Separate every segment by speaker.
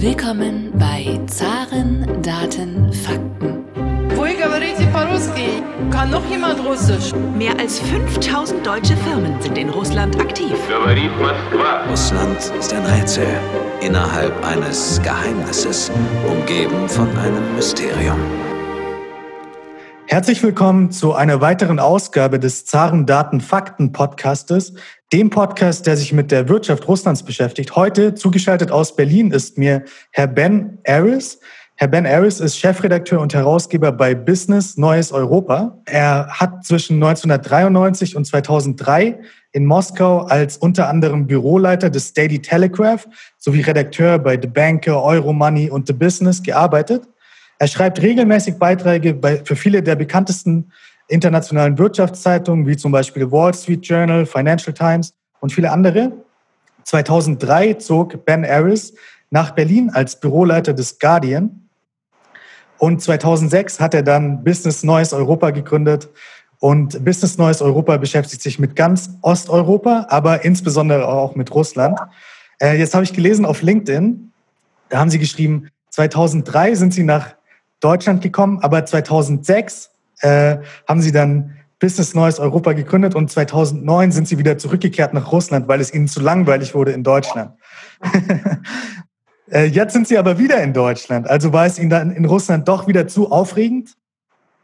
Speaker 1: Willkommen bei Zaren, Daten, Fakten.
Speaker 2: Kann noch jemand Russisch?
Speaker 3: Mehr als 5000 deutsche Firmen sind in Russland aktiv.
Speaker 4: Russland ist ein Rätsel innerhalb eines Geheimnisses, umgeben von einem Mysterium.
Speaker 5: Herzlich willkommen zu einer weiteren Ausgabe des Zaren Daten Fakten Podcastes, dem Podcast, der sich mit der Wirtschaft Russlands beschäftigt. Heute zugeschaltet aus Berlin ist mir Herr Ben Aris. Herr Ben Aris ist Chefredakteur und Herausgeber bei Business Neues Europa. Er hat zwischen 1993 und 2003 in Moskau als unter anderem Büroleiter des Daily Telegraph sowie Redakteur bei The Banker, Euromoney und The Business gearbeitet. Er schreibt regelmäßig Beiträge bei, für viele der bekanntesten internationalen Wirtschaftszeitungen, wie zum Beispiel Wall Street Journal, Financial Times und viele andere. 2003 zog Ben Aris nach Berlin als Büroleiter des Guardian. Und 2006 hat er dann Business Neues Europa gegründet. Und Business Neues Europa beschäftigt sich mit ganz Osteuropa, aber insbesondere auch mit Russland. Äh, jetzt habe ich gelesen auf LinkedIn, da haben sie geschrieben, 2003 sind sie nach Deutschland gekommen, aber 2006 äh, haben sie dann Business Neues Europa gegründet und 2009 sind sie wieder zurückgekehrt nach Russland, weil es ihnen zu langweilig wurde in Deutschland. äh, jetzt sind sie aber wieder in Deutschland. Also war es ihnen dann in Russland doch wieder zu aufregend?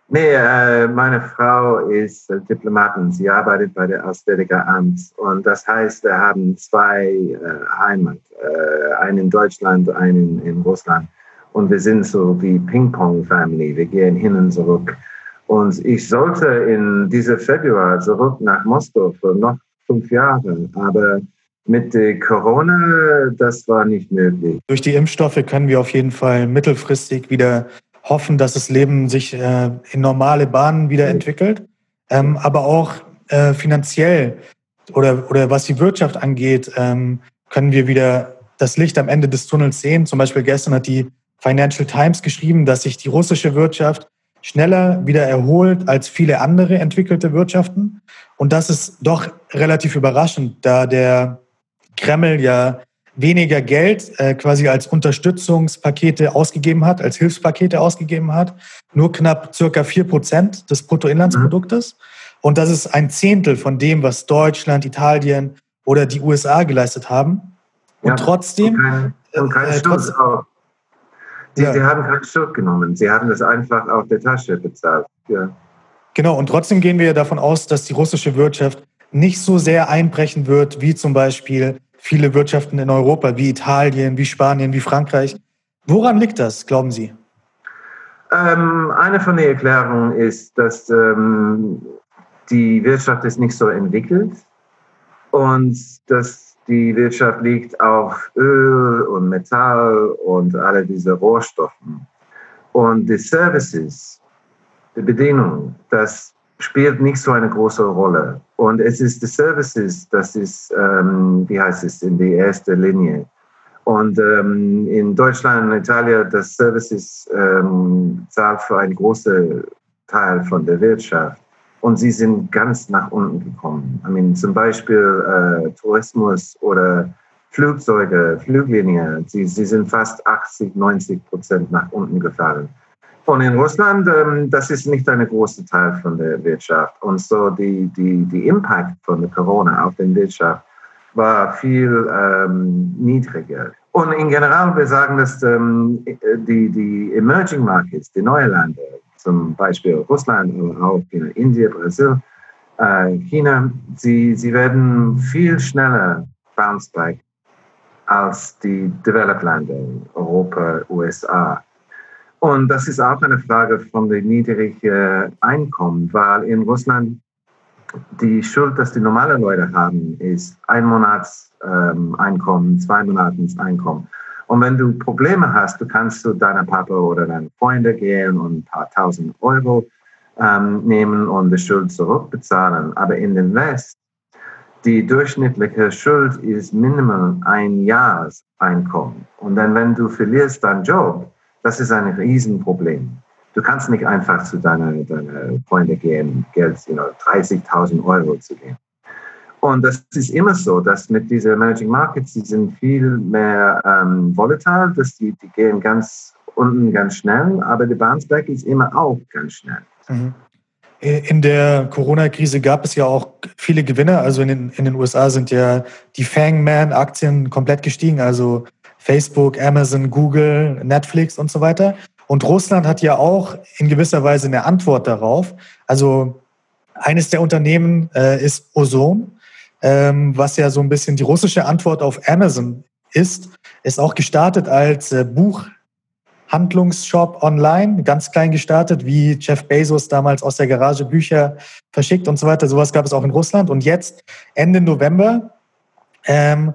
Speaker 6: Nee, äh, meine Frau ist äh, Diplomatin. Sie arbeitet bei der Auswärtigen Amt. Und das heißt, wir haben zwei äh, Heimat. Äh, einen in Deutschland, einen in Russland. Und wir sind so wie Ping-Pong-Family. Wir gehen hin und zurück. Und ich sollte in diesem Februar zurück nach Moskau für noch fünf Jahre. Aber mit Corona, das war nicht möglich.
Speaker 5: Durch die Impfstoffe können wir auf jeden Fall mittelfristig wieder hoffen, dass das Leben sich äh, in normale Bahnen wieder entwickelt. Ähm, aber auch äh, finanziell oder, oder was die Wirtschaft angeht, ähm, können wir wieder das Licht am Ende des Tunnels sehen. Zum Beispiel gestern hat die Financial Times geschrieben, dass sich die russische Wirtschaft schneller wieder erholt als viele andere entwickelte Wirtschaften. Und das ist doch relativ überraschend, da der Kreml ja weniger Geld äh, quasi als Unterstützungspakete ausgegeben hat, als Hilfspakete ausgegeben hat. Nur knapp circa vier Prozent des Bruttoinlandsproduktes. Mhm. Und das ist ein Zehntel von dem, was Deutschland, Italien oder die USA geleistet haben. Und ja, trotzdem.
Speaker 6: Und kein, und kein äh, trotz, Sie, ja. Sie haben keinen Schuld genommen. Sie haben das einfach auf der Tasche bezahlt. Ja.
Speaker 5: Genau, und trotzdem gehen wir davon aus, dass die russische Wirtschaft nicht so sehr einbrechen wird, wie zum Beispiel viele Wirtschaften in Europa, wie Italien, wie Spanien, wie Frankreich. Woran liegt das, glauben Sie?
Speaker 6: Ähm, eine von den Erklärungen ist, dass ähm, die Wirtschaft ist nicht so entwickelt und dass die Wirtschaft liegt auf Öl und Metall und alle diese Rohstoffe. Und die Services, die Bedienung, das spielt nicht so eine große Rolle. Und es ist die Services, das ist, ähm, wie heißt es, in die erste Linie. Und ähm, in Deutschland und Italien, das Services ähm, zahlt für einen großen Teil von der Wirtschaft und sie sind ganz nach unten gekommen. I mean, zum Beispiel äh, Tourismus oder Flugzeuge, Fluglinien, sie, sie sind fast 80, 90 Prozent nach unten gefallen. Und in Russland, ähm, das ist nicht ein großer Teil von der Wirtschaft. Und so die, die, die Impact von der Corona auf die Wirtschaft war viel ähm, niedriger. Und in general, wir sagen, dass ähm, die, die Emerging Markets, die neuen Länder, zum Beispiel Russland, aber auch Indien, Brasil, äh, China, sie, sie werden viel schneller bounce back als die Developed Länder, Europa, USA. Und das ist auch eine Frage von dem niedrigen Einkommen, weil in Russland die Schuld, dass die normalen Leute haben, ist ein Monats ähm, zwei Monats Einkommen. Und wenn du Probleme hast, du kannst zu deiner Papa oder deinen Freunde gehen und ein paar tausend Euro ähm, nehmen und die Schuld zurückbezahlen. Aber in den West, die durchschnittliche Schuld ist minimal ein Jahreseinkommen. Und dann, wenn du verlierst deinen Job, das ist ein Riesenproblem. Du kannst nicht einfach zu deinen deine Freunden gehen, Geld, you know, 30.000 Euro zu geben. Und das ist immer so, dass mit diesen Emerging Markets, die sind viel mehr ähm, volatil, dass die, die gehen ganz unten ganz schnell, aber die Bounce Back ist immer auch ganz schnell.
Speaker 5: Mhm. In der Corona-Krise gab es ja auch viele Gewinner. Also in den, in den USA sind ja die Fangman-Aktien komplett gestiegen. Also Facebook, Amazon, Google, Netflix und so weiter. Und Russland hat ja auch in gewisser Weise eine Antwort darauf. Also eines der Unternehmen äh, ist Ozon ähm, was ja so ein bisschen die russische Antwort auf Amazon ist, ist auch gestartet als äh, Buchhandlungsshop online, ganz klein gestartet, wie Jeff Bezos damals aus der Garage Bücher verschickt und so weiter. Sowas gab es auch in Russland. Und jetzt, Ende November, ähm,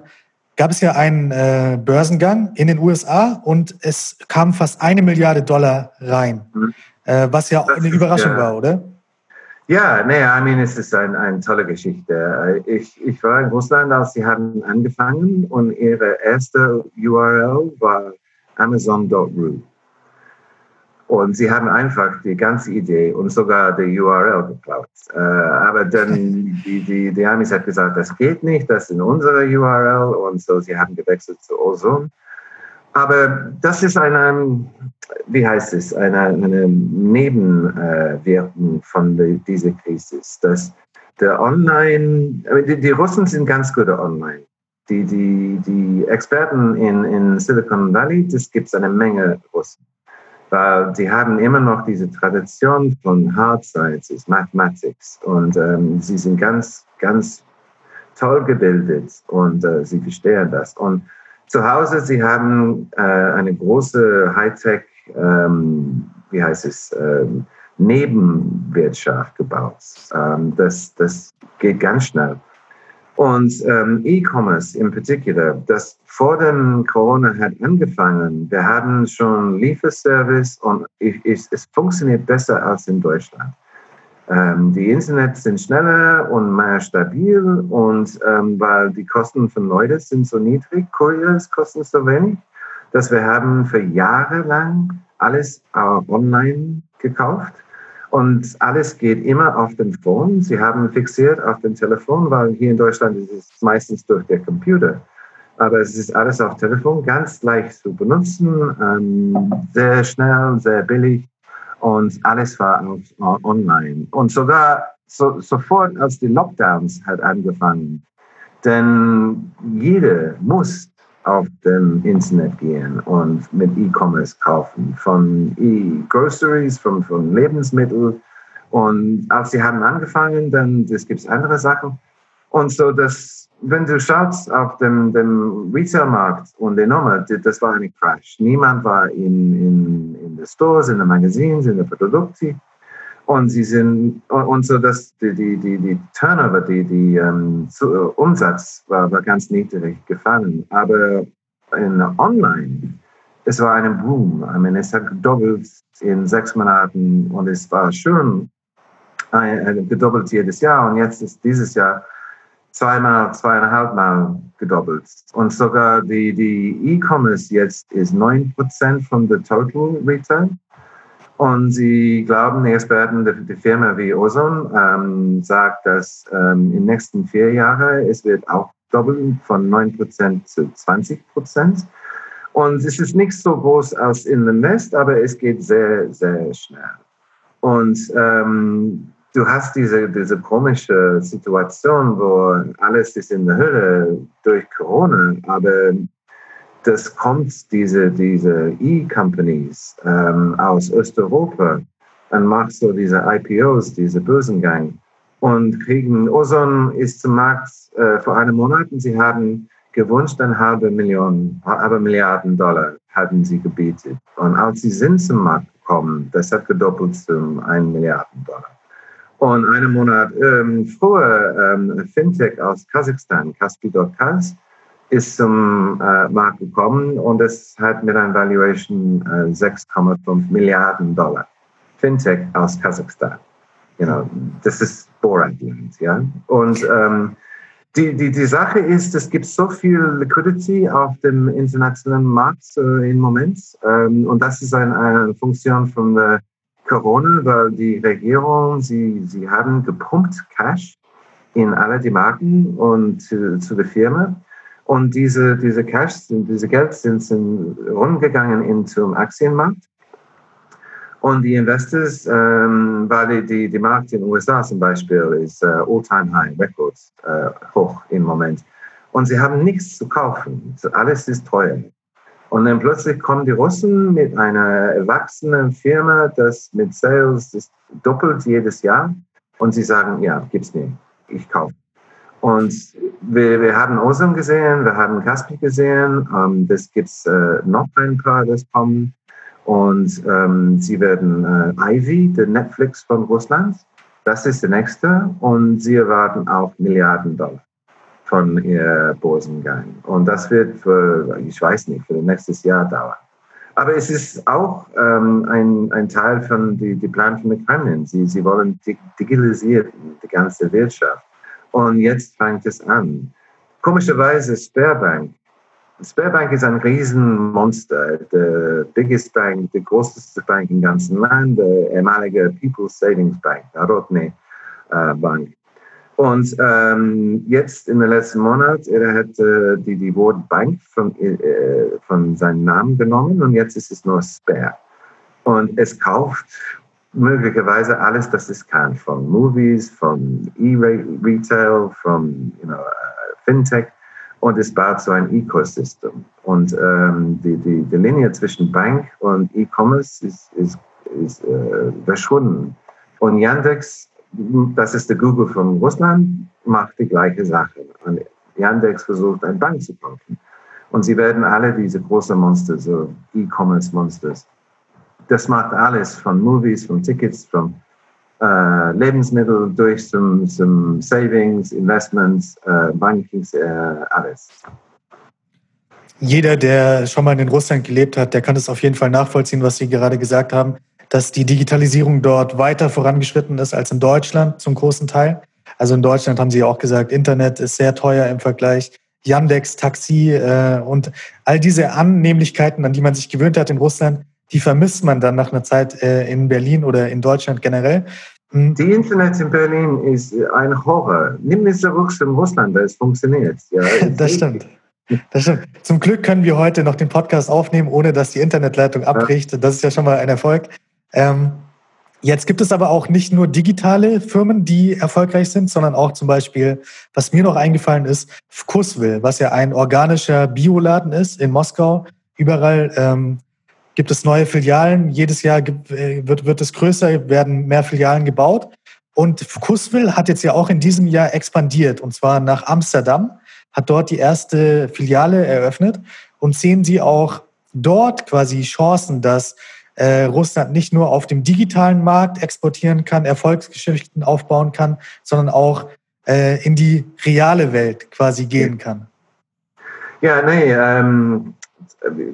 Speaker 5: gab es ja einen äh, Börsengang in den USA und es kam fast eine Milliarde Dollar rein, mhm. äh, was ja auch eine Überraschung ja, war, oder?
Speaker 6: Ja, nee, I mean, es ist ein, eine tolle Geschichte. Ich, ich war in Russland, als sie haben angefangen und ihre erste URL war amazon.ru. Und sie haben einfach die ganze Idee und sogar die URL geklaut. Äh, aber dann, die, die, die Amis hat gesagt, das geht nicht, das ist unsere URL. Und so, sie haben gewechselt zu Ozone. Aber das ist eine, wie heißt es, eine, eine Nebenwirkung von die, dieser Krise, dass der Online, die, die Russen sind ganz gute Online. Die, die, die Experten in, in Silicon Valley, das gibt es eine Menge Russen. Weil die haben immer noch diese Tradition von Hard Sciences, Mathematics. Und ähm, sie sind ganz, ganz toll gebildet und äh, sie verstehen das. Und zu Hause, Sie haben äh, eine große Hightech, ähm, wie heißt es, ähm, Nebenwirtschaft gebaut. Ähm, das, das geht ganz schnell. Und ähm, E-Commerce in particular, das vor dem Corona hat angefangen. Wir haben schon Lieferservice und ich, ich, es funktioniert besser als in Deutschland. Ähm, die Internet sind schneller und mehr stabil und ähm, weil die Kosten von Leuten sind so niedrig, Kuriers kosten so wenig, dass wir haben für Jahre lang alles äh, online gekauft und alles geht immer auf den Phone. Sie haben fixiert auf dem Telefon, weil hier in Deutschland ist es meistens durch den Computer. Aber es ist alles auf Telefon, ganz leicht zu benutzen, ähm, sehr schnell, sehr billig und alles war auf, online. Und sogar so, sofort, als die Lockdowns hat angefangen, denn jeder muss auf dem Internet gehen und mit E-Commerce kaufen, von E-Groceries, von, von Lebensmitteln. Und als sie haben angefangen, dann gibt es andere Sachen. Und so, dass wenn du schaust auf dem, dem Retail-Markt und die Nummer, das war ein Crash. Niemand war in, in, in den Stores, in den Magazinen, in den Produkten. Und sie sind, und so, dass die, die, die, die Turnover, die, die um, ähm, Umsatz war, war ganz niedrig gefallen. Aber in online, es war ein Boom. I mean, es hat gedoppelt in sechs Monaten und es war schön, gedoppelt jedes Jahr. Und jetzt ist dieses Jahr zweimal, zweieinhalb Mal gedoppelt. Und sogar die, die E-Commerce jetzt ist 9% von der Total Retail. Und sie glauben, die Experten, die, die Firma wie Ozon ähm, sagt, dass ähm, in den nächsten vier Jahren es wird auch doppeln von 9% zu 20%. Und es ist nicht so groß als in the Nest, aber es geht sehr, sehr schnell. Und ähm, du hast diese, diese komische Situation, wo alles ist in der Hölle durch Corona, aber das kommt diese, diese E-Companies ähm, aus Osteuropa und macht so diese IPOs, diese Börsengang und kriegen, Ozon ist zum Markt äh, vor einem Monat und sie haben gewünscht, eine halbe Million, halbe Milliarden Dollar hatten sie gebietet. Und als sie sind zum Markt gekommen, das hat gedoppelt zum 1 Milliarden Dollar. Und einen Monat ähm, früher, ähm, Fintech aus Kasachstan, Kaspi.kaz, ist zum äh, Markt gekommen und es hat mit einer Valuation äh, 6,5 Milliarden Dollar. Fintech aus Kasachstan. You know, das ist Boratland, ja. Und ähm, die, die, die Sache ist, es gibt so viel Liquidity auf dem internationalen Markt äh, im Moment. Ähm, und das ist eine, eine Funktion von der Corona, weil die Regierung, sie, sie haben gepumpt Cash in alle die Marken und zu, zu der Firma. Und diese, diese Cash, diese Geld sind, sind rumgegangen in zum Aktienmarkt. Und die Investors, ähm, weil die, die, die Markt in den USA zum Beispiel ist äh, all-time high, Records äh, hoch im Moment. Und sie haben nichts zu kaufen. Alles ist teuer. Und dann plötzlich kommen die Russen mit einer erwachsenen Firma, das mit Sales ist doppelt jedes Jahr. Und sie sagen, ja, gibt's nicht. Ich kaufe. Und wir, wir haben Osam gesehen, wir haben Kaspi gesehen. Ähm, das gibt's äh, noch ein paar, das kommen. Und ähm, sie werden äh, Ivy, der Netflix von Russland, das ist der nächste. Und sie erwarten auch Milliarden Dollar von ihr Börsengang. Und das wird für, ich weiß nicht, für das nächste Jahr dauern. Aber es ist auch ähm, ein, ein Teil von die, die Plan von der Kremlin. Sie, sie wollen digitalisieren die ganze Wirtschaft. Und jetzt fängt es an. Komischerweise Sperrbank Sberbank ist ein Riesenmonster, der biggest bank, der größte Bank im ganzen Land, der ehemalige People's Savings Bank, der Rodney äh, Bank. Und ähm, jetzt in den letzten Monat, er hat äh, die, die Wort Bank von, äh, von seinem Namen genommen und jetzt ist es nur Spare. Und es kauft möglicherweise alles, das es kann, von Movies, von E-Retail, von you know, uh, Fintech und es baut so ein Ecosystem. Und ähm, die, die, die Linie zwischen Bank und E-Commerce ist, ist, ist äh, verschwunden. Und Yandex, das ist der Google von Russland, macht die gleiche Sache. Und Yandex versucht, eine Bank zu kaufen. Und sie werden alle diese großen Monster, so E-Commerce-Monsters. Das macht alles von Movies, von Tickets, von äh, Lebensmittel durch zum, zum Savings, Investments, äh, Bankings, äh, alles.
Speaker 5: Jeder, der schon mal in Russland gelebt hat, der kann es auf jeden Fall nachvollziehen, was Sie gerade gesagt haben, dass die Digitalisierung dort weiter vorangeschritten ist als in Deutschland zum großen Teil. Also in Deutschland haben Sie auch gesagt, Internet ist sehr teuer im Vergleich. Yandex, Taxi äh, und all diese Annehmlichkeiten, an die man sich gewöhnt hat in Russland, die vermisst man dann nach einer Zeit äh, in Berlin oder in Deutschland generell.
Speaker 6: Hm. Die Internet in Berlin ist ein Horror. Nimm es zurück zum Russland, weil es funktioniert. Ja,
Speaker 5: das stimmt. Das stimmt. Zum Glück können wir heute noch den Podcast aufnehmen, ohne dass die Internetleitung abbricht. Das ist ja schon mal ein Erfolg. Ähm, jetzt gibt es aber auch nicht nur digitale Firmen, die erfolgreich sind, sondern auch zum Beispiel, was mir noch eingefallen ist, Kusville, was ja ein organischer Bioladen ist in Moskau. Überall ähm, gibt es neue Filialen. Jedes Jahr äh, wird, wird es größer, werden mehr Filialen gebaut. Und Kusville hat jetzt ja auch in diesem Jahr expandiert, und zwar nach Amsterdam, hat dort die erste Filiale eröffnet. Und sehen Sie auch dort quasi Chancen, dass äh, Russland nicht nur auf dem digitalen Markt exportieren kann, Erfolgsgeschichten aufbauen kann, sondern auch äh, in die reale Welt quasi gehen kann?
Speaker 6: Ja, nee, ähm,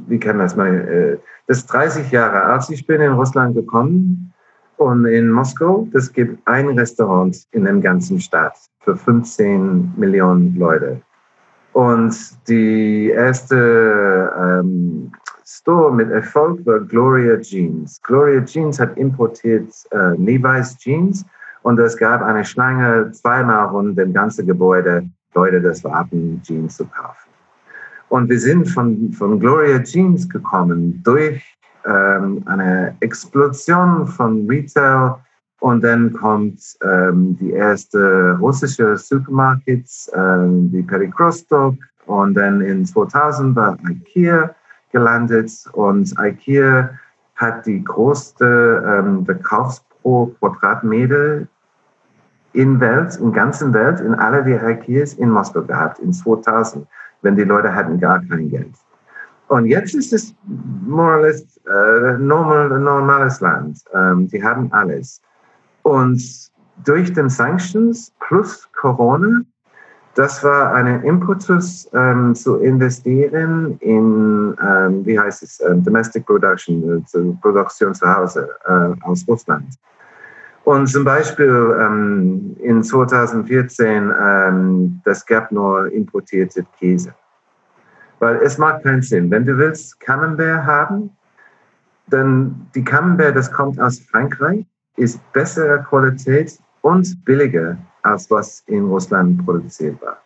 Speaker 6: wie kann das mal? Äh, das ist 30 Jahre alt. Ich bin in Russland gekommen und in Moskau, es gibt ein Restaurant in dem ganzen Stadt für 15 Millionen Leute. Und die erste ähm, Store mit Erfolg war Gloria Jeans. Gloria Jeans hat importiert äh, Levi's Jeans und es gab eine Schlange zweimal rund dem ganzen Gebäude, Leute das warten, Jeans zu kaufen. Und wir sind von, von Gloria Jeans gekommen durch ähm, eine Explosion von Retail und dann kommt ähm, die erste russische Supermarkets, ähm, die Perikrostok und dann in 2000 war IKEA gelandet und IKEA hat die größte ähm, Verkaufs pro Quadratmeter in Welt, in ganzen Welt, in alle die Ikeas in Moskau gehabt, in 2000 wenn die Leute hatten gar kein Geld. Und jetzt ist es more or less äh, normal, normales Land. Ähm, die haben alles. Und durch den Sanctions plus Corona, das war ein Impetus ähm, zu investieren in, ähm, wie heißt es, ähm, Domestic Production, äh, Produktion zu Hause äh, aus Russland. Und zum Beispiel ähm, in 2014, ähm, das gab nur importierte Käse. Weil es macht keinen Sinn. Wenn du willst Camembert haben, dann die Camembert, das kommt aus Frankreich, ist bessere Qualität und billiger als was in Russland produziert war.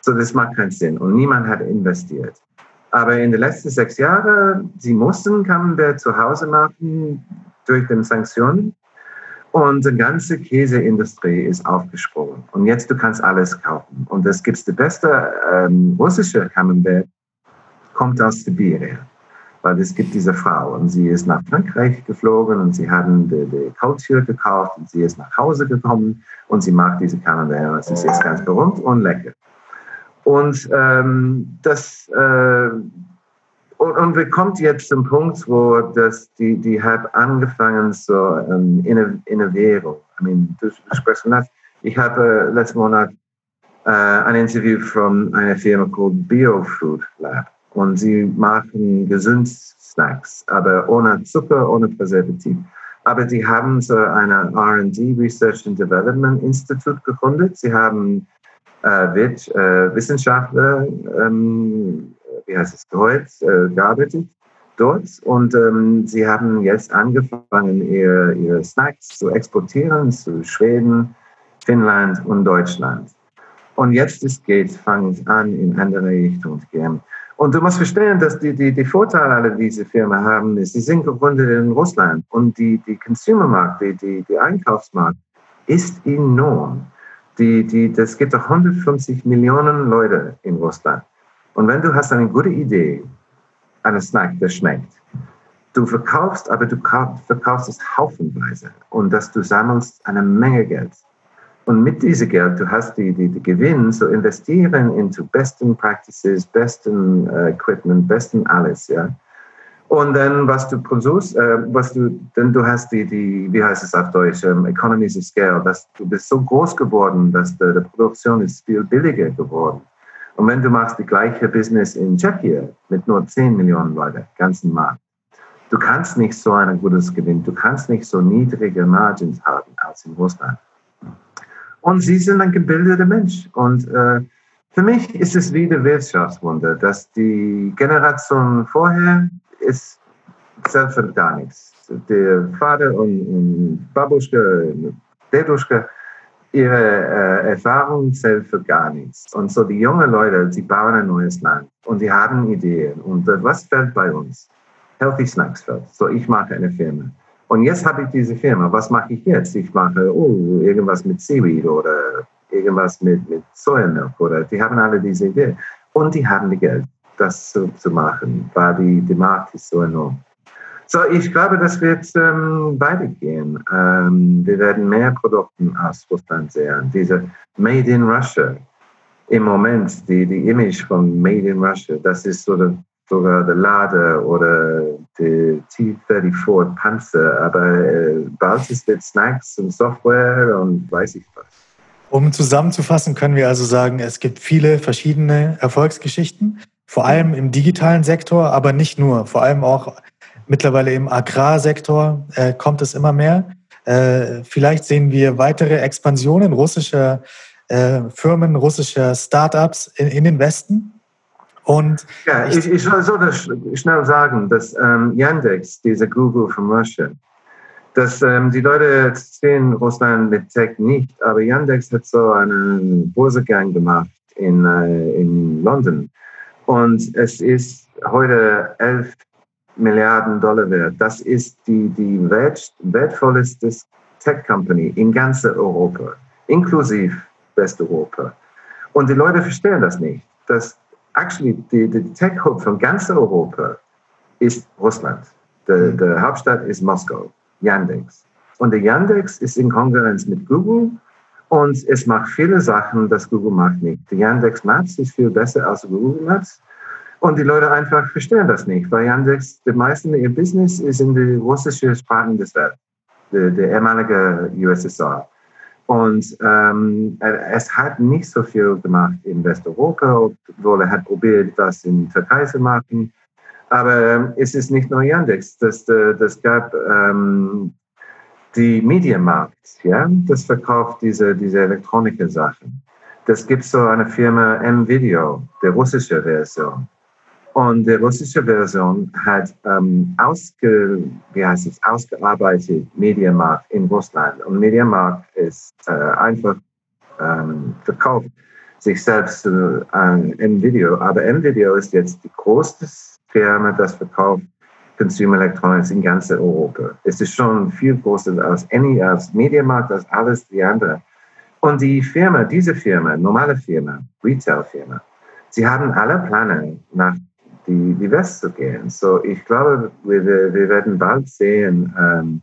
Speaker 6: So, das macht keinen Sinn und niemand hat investiert. Aber in den letzten sechs Jahren, sie mussten Camembert zu Hause machen durch die Sanktionen. Und die ganze Käseindustrie ist aufgesprungen. Und jetzt du kannst alles kaufen. Und es gibt die beste ähm, russische Camembert, kommt aus Sibirien. Weil es gibt diese Frau und sie ist nach Frankreich geflogen und sie haben die, die gekauft und sie ist nach Hause gekommen und sie mag diese Camembert. Es ist jetzt ganz berühmt und lecker. Und ähm, das äh, und, und wir kommen jetzt zum Punkt, wo das, die, die hat angefangen so ähm, Innovierung. I mean, du sprichst von das. Ich habe äh, letzten Monat äh, ein Interview von einer Firma called Biofood Lab und sie machen gesund Snacks, aber ohne Zucker, ohne Präservativ. Aber sie haben so eine R&D Research and Development Institute gegründet. Sie haben äh, wird, äh, Wissenschaftler, ähm, wie heißt es heute, äh, gearbeitet dort und ähm, sie haben jetzt angefangen, ihre, ihre Snacks zu exportieren zu Schweden, Finnland und Deutschland. Und jetzt es geht, an, in andere Richtungen zu gehen. Und du musst verstehen, dass die, die, die Vorteile aller diese Firmen haben, ist, sie sind gegründet in Russland und die, die Consumermarkt, die, die, die Einkaufsmarkt ist enorm. Die, die, das gibt doch 150 Millionen Leute in Russland. Und wenn du hast eine gute Idee, einen Snack, der schmeckt, du verkaufst, aber du verkaufst es haufenweise und dass du sammelst eine Menge Geld. Und mit diesem Geld, du hast die, die, die Gewinn, so investieren into besten Practices, besten uh, Equipment, besten alles, ja. Und dann, was du produzierst, äh, was du, denn du hast die, die, wie heißt es auf Deutsch, ähm, Economies of Scale, dass du bist so groß geworden, dass die, die Produktion ist viel billiger geworden. Und wenn du machst die gleiche Business in Tschechien mit nur 10 Millionen Leute, ganzen Markt, du kannst nicht so ein gutes Gewinn, du kannst nicht so niedrige Margins haben als in Russland. Und sie sind ein gebildeter Mensch. Und äh, für mich ist es wieder Wirtschaftswunder, dass die Generation vorher ist selbst gar nichts. Der Vater und, und Babuschka, Deduschka, ihre äh, Erfahrung für gar nichts. Und so die jungen Leute, sie bauen ein neues Land und sie haben Ideen. Und äh, was fällt bei uns? Healthy Snacks fällt. So, ich mache eine Firma. Und jetzt habe ich diese Firma. Was mache ich jetzt? Ich mache oh, irgendwas mit Seaweed oder irgendwas mit, mit Sojamilch oder die haben alle diese Ideen. Und die haben die Geld das zu, zu machen, weil die, die Markt ist so enorm. So, ich glaube, das wird ähm, weitergehen. Ähm, wir werden mehr Produkte aus Russland sehen. Diese Made in Russia, im Moment, die, die Image von Made in Russia, das ist so der, sogar der Lade oder der T-34 Panzer, aber äh, ist es Snacks und Software und weiß ich was.
Speaker 5: Um zusammenzufassen, können wir also sagen, es gibt viele verschiedene Erfolgsgeschichten vor allem im digitalen Sektor, aber nicht nur, vor allem auch mittlerweile im Agrarsektor äh, kommt es immer mehr. Äh, vielleicht sehen wir weitere Expansionen russischer äh, Firmen, russischer Startups in, in den Westen. Und
Speaker 6: ja, ich, ich soll so das schnell sagen, dass ähm, Yandex, diese Google von Russia, dass ähm, die Leute sehen Russland mit Tech nicht, aber Yandex hat so einen Börsegang gemacht in, äh, in London und es ist heute 11 Milliarden Dollar wert. Das ist die, die wert, wertvollste Tech-Company in ganz Europa, inklusive Westeuropa. Und die Leute verstehen das nicht, dass actually die, die Tech-Hub von ganz Europa ist Russland. Der, mhm. der Hauptstadt ist Moskau, Yandex. Und der Yandex ist in Konkurrenz mit Google und es macht viele Sachen, das Google macht nicht. Die Yandex Maps ist viel besser als Google Maps. Und die Leute einfach verstehen das nicht, weil Yandex, die meisten ihr Business ist in die russischen Sprachen des Welt, der, der ehemalige USSR. Und ähm, es hat nicht so viel gemacht in Westeuropa, obwohl er hat probiert, das in Türkei zu machen. Aber ähm, es ist nicht nur Yandex. Das, äh, das gab ähm, die Medienmarkt, ja, das verkauft diese, diese Elektronik-Sachen. Das gibt so eine Firma M-Video, der russische Version. Und die russische Version hat ähm, ausge, wie heißt es, ausgearbeitet Medienmarkt in Russland. Und Medienmarkt ist äh, einfach ähm, verkauft sich selbst an M-Video. Aber M-Video ist jetzt die größte Firma, das verkauft Consumer Electronics in ganz Europa. Es ist schon viel größer als any, als Mediamarkt, als alles die andere. Und die Firma, diese Firma, normale Firma, Retail-Firma, sie haben alle Pläne, nach die, die West zu gehen. So, ich glaube, wir, wir werden bald sehen, ähm,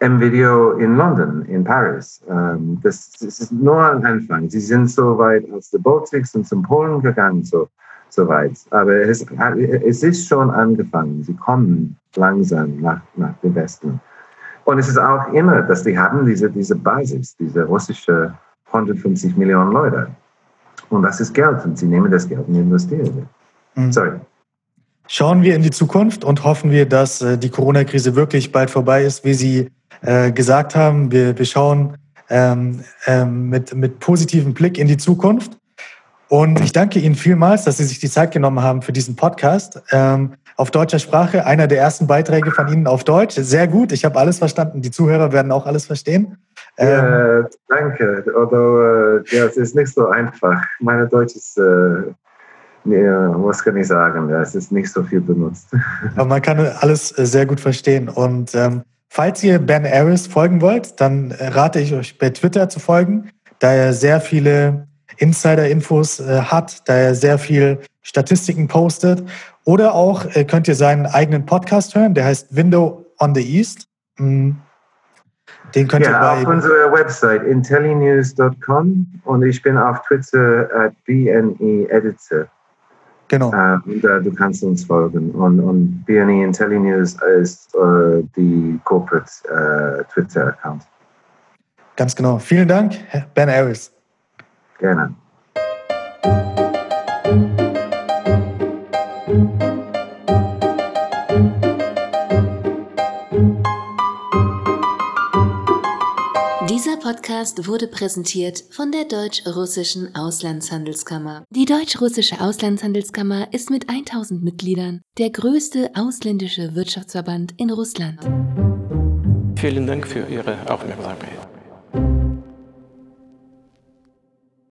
Speaker 6: M-Video in London, in Paris. Ähm, das, das, ist nur ein Anfang. Sie sind so weit aus der Baltics und zum Polen gegangen, so, so weit. Aber es, es ist schon angefangen. Sie kommen langsam nach, nach dem Westen. Und es ist auch immer, dass die haben diese, diese Basis, diese russische 150 Millionen Leute. Und das ist Geld und sie nehmen das Geld und investieren. Mhm. Sorry.
Speaker 5: Schauen wir in die Zukunft und hoffen wir, dass äh, die Corona-Krise wirklich bald vorbei ist, wie Sie äh, gesagt haben. Wir, wir schauen ähm, ähm, mit, mit positivem Blick in die Zukunft. Und ich danke Ihnen vielmals, dass Sie sich die Zeit genommen haben für diesen Podcast. Ähm, auf deutscher Sprache, einer der ersten Beiträge von Ihnen auf Deutsch. Sehr gut, ich habe alles verstanden. Die Zuhörer werden auch alles verstehen.
Speaker 6: Ja, ähm, danke. Although, äh, ja, es ist nicht so einfach. Meine Deutsch ist, äh, ja, was kann ich sagen? Ja, es ist nicht so viel benutzt.
Speaker 5: Aber man kann alles äh, sehr gut verstehen. Und ähm, falls ihr Ben Aris folgen wollt, dann äh, rate ich euch bei Twitter zu folgen, da er sehr viele Insider-Infos äh, hat, da er sehr viel Statistiken postet. Oder auch äh, könnt ihr seinen eigenen Podcast hören, der heißt Window on the East. Mm.
Speaker 6: Den könnt ja, ihr bei auf unserer Website intellinews.com und ich bin auf Twitter at BNE Editor.
Speaker 5: Genau.
Speaker 6: Äh, und, äh, du kannst uns folgen. Und, und BNE IntelliNews ist äh, die Corporate äh, Twitter-Account.
Speaker 5: Ganz genau. Vielen Dank, Ben Harris.
Speaker 6: Gerne.
Speaker 1: Podcast wurde präsentiert von der Deutsch-Russischen Auslandshandelskammer. Die Deutsch-Russische Auslandshandelskammer ist mit 1000 Mitgliedern der größte ausländische Wirtschaftsverband in Russland.
Speaker 7: Vielen Dank für Ihre Aufmerksamkeit.